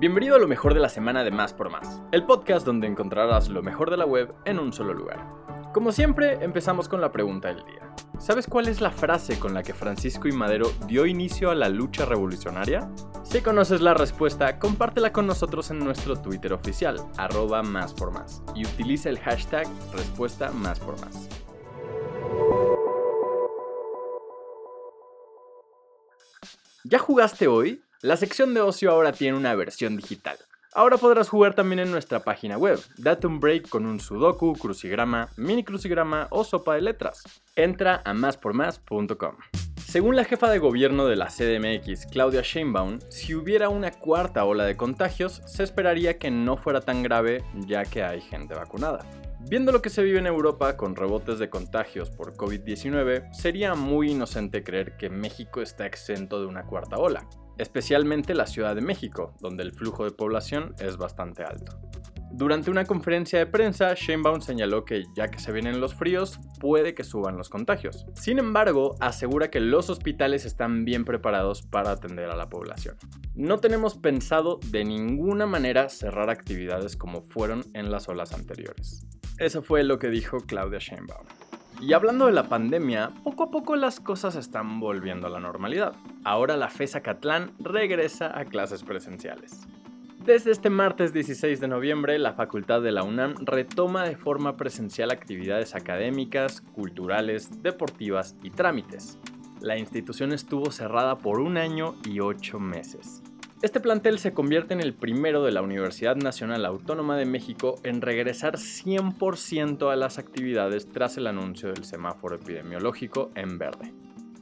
Bienvenido a lo mejor de la semana de Más por Más, el podcast donde encontrarás lo mejor de la web en un solo lugar. Como siempre, empezamos con la pregunta del día. ¿Sabes cuál es la frase con la que Francisco y Madero dio inicio a la lucha revolucionaria? Si conoces la respuesta, compártela con nosotros en nuestro Twitter oficial, arroba más por más, y utiliza el hashtag respuesta más por más. ¿Ya jugaste hoy? La sección de ocio ahora tiene una versión digital. Ahora podrás jugar también en nuestra página web. Date un break con un sudoku, crucigrama, mini crucigrama o sopa de letras. Entra a máspormás.com. Según la jefa de gobierno de la CDMX, Claudia Sheinbaum, si hubiera una cuarta ola de contagios, se esperaría que no fuera tan grave ya que hay gente vacunada. Viendo lo que se vive en Europa con rebotes de contagios por COVID-19, sería muy inocente creer que México está exento de una cuarta ola especialmente la Ciudad de México, donde el flujo de población es bastante alto. Durante una conferencia de prensa, Sheinbaum señaló que ya que se vienen los fríos, puede que suban los contagios. Sin embargo, asegura que los hospitales están bien preparados para atender a la población. No tenemos pensado de ninguna manera cerrar actividades como fueron en las olas anteriores. Eso fue lo que dijo Claudia Sheinbaum. Y hablando de la pandemia, poco a poco las cosas están volviendo a la normalidad. Ahora la FESA Catlán regresa a clases presenciales. Desde este martes 16 de noviembre, la Facultad de la UNAM retoma de forma presencial actividades académicas, culturales, deportivas y trámites. La institución estuvo cerrada por un año y ocho meses. Este plantel se convierte en el primero de la Universidad Nacional Autónoma de México en regresar 100% a las actividades tras el anuncio del semáforo epidemiológico en verde.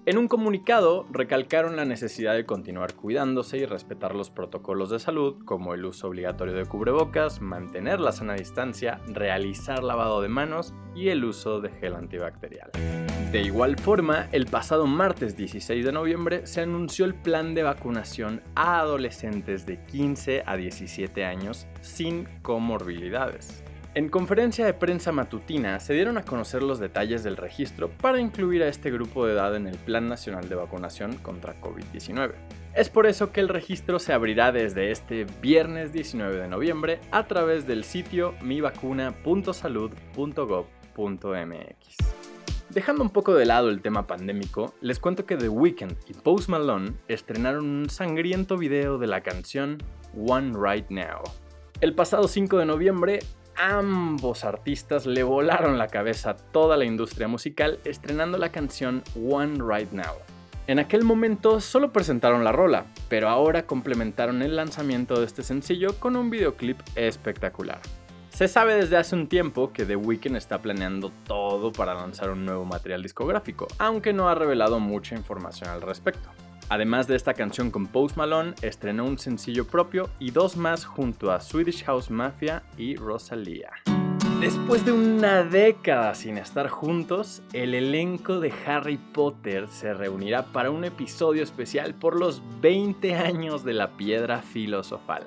En un comunicado recalcaron la necesidad de continuar cuidándose y respetar los protocolos de salud como el uso obligatorio de cubrebocas, mantener la sana distancia, realizar lavado de manos y el uso de gel antibacterial. De igual forma, el pasado martes 16 de noviembre se anunció el plan de vacunación a adolescentes de 15 a 17 años sin comorbilidades. En conferencia de prensa matutina se dieron a conocer los detalles del registro para incluir a este grupo de edad en el Plan Nacional de Vacunación contra COVID-19. Es por eso que el registro se abrirá desde este viernes 19 de noviembre a través del sitio mivacuna.salud.gov.mx. Dejando un poco de lado el tema pandémico, les cuento que The Weeknd y Post Malone estrenaron un sangriento video de la canción One Right Now. El pasado 5 de noviembre, ambos artistas le volaron la cabeza a toda la industria musical estrenando la canción One Right Now. En aquel momento solo presentaron la rola, pero ahora complementaron el lanzamiento de este sencillo con un videoclip espectacular. Se sabe desde hace un tiempo que The Weeknd está planeando todo para lanzar un nuevo material discográfico, aunque no ha revelado mucha información al respecto. Además de esta canción con Post Malone, estrenó un sencillo propio y dos más junto a Swedish House Mafia y Rosalía. Después de una década sin estar juntos, el elenco de Harry Potter se reunirá para un episodio especial por los 20 años de la piedra filosofal.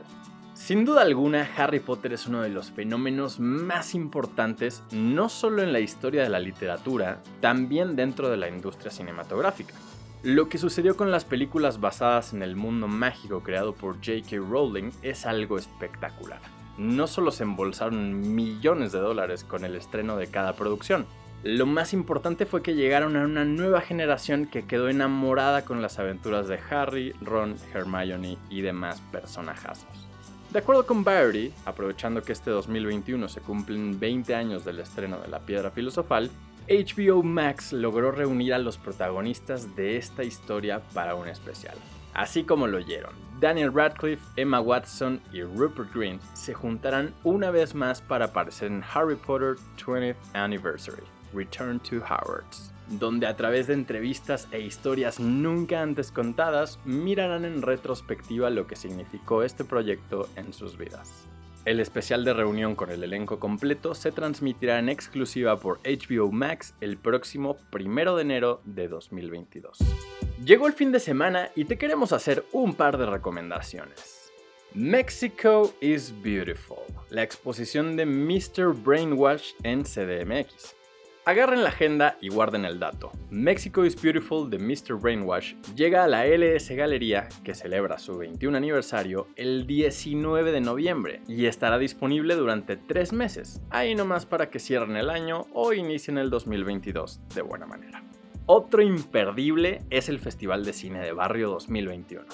Sin duda alguna, Harry Potter es uno de los fenómenos más importantes no solo en la historia de la literatura, también dentro de la industria cinematográfica. Lo que sucedió con las películas basadas en el mundo mágico creado por J.K. Rowling es algo espectacular. No solo se embolsaron millones de dólares con el estreno de cada producción, lo más importante fue que llegaron a una nueva generación que quedó enamorada con las aventuras de Harry, Ron, Hermione y demás personajazos. De acuerdo con Variety, aprovechando que este 2021 se cumplen 20 años del estreno de La Piedra Filosofal, HBO Max logró reunir a los protagonistas de esta historia para un especial. Así como lo oyeron, Daniel Radcliffe, Emma Watson y Rupert Grint se juntarán una vez más para aparecer en Harry Potter 20th Anniversary, Return to Hogwarts, donde a través de entrevistas e historias nunca antes contadas mirarán en retrospectiva lo que significó este proyecto en sus vidas. El especial de reunión con el elenco completo se transmitirá en exclusiva por HBO Max el próximo 1 de enero de 2022. Llegó el fin de semana y te queremos hacer un par de recomendaciones. Mexico is Beautiful, la exposición de Mr. Brainwash en CDMX. Agarren la agenda y guarden el dato. Mexico is Beautiful de Mr. Brainwash llega a la LS Galería, que celebra su 21 aniversario, el 19 de noviembre y estará disponible durante tres meses, ahí nomás para que cierren el año o inicien el 2022 de buena manera. Otro imperdible es el Festival de Cine de Barrio 2021.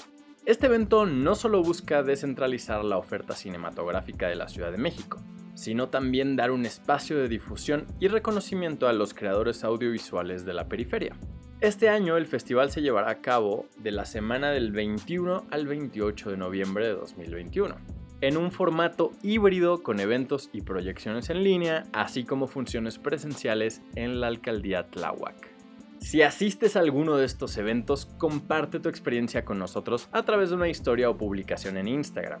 Este evento no solo busca descentralizar la oferta cinematográfica de la Ciudad de México, sino también dar un espacio de difusión y reconocimiento a los creadores audiovisuales de la periferia. Este año el festival se llevará a cabo de la semana del 21 al 28 de noviembre de 2021, en un formato híbrido con eventos y proyecciones en línea, así como funciones presenciales en la alcaldía Tláhuac. Si asistes a alguno de estos eventos, comparte tu experiencia con nosotros a través de una historia o publicación en Instagram.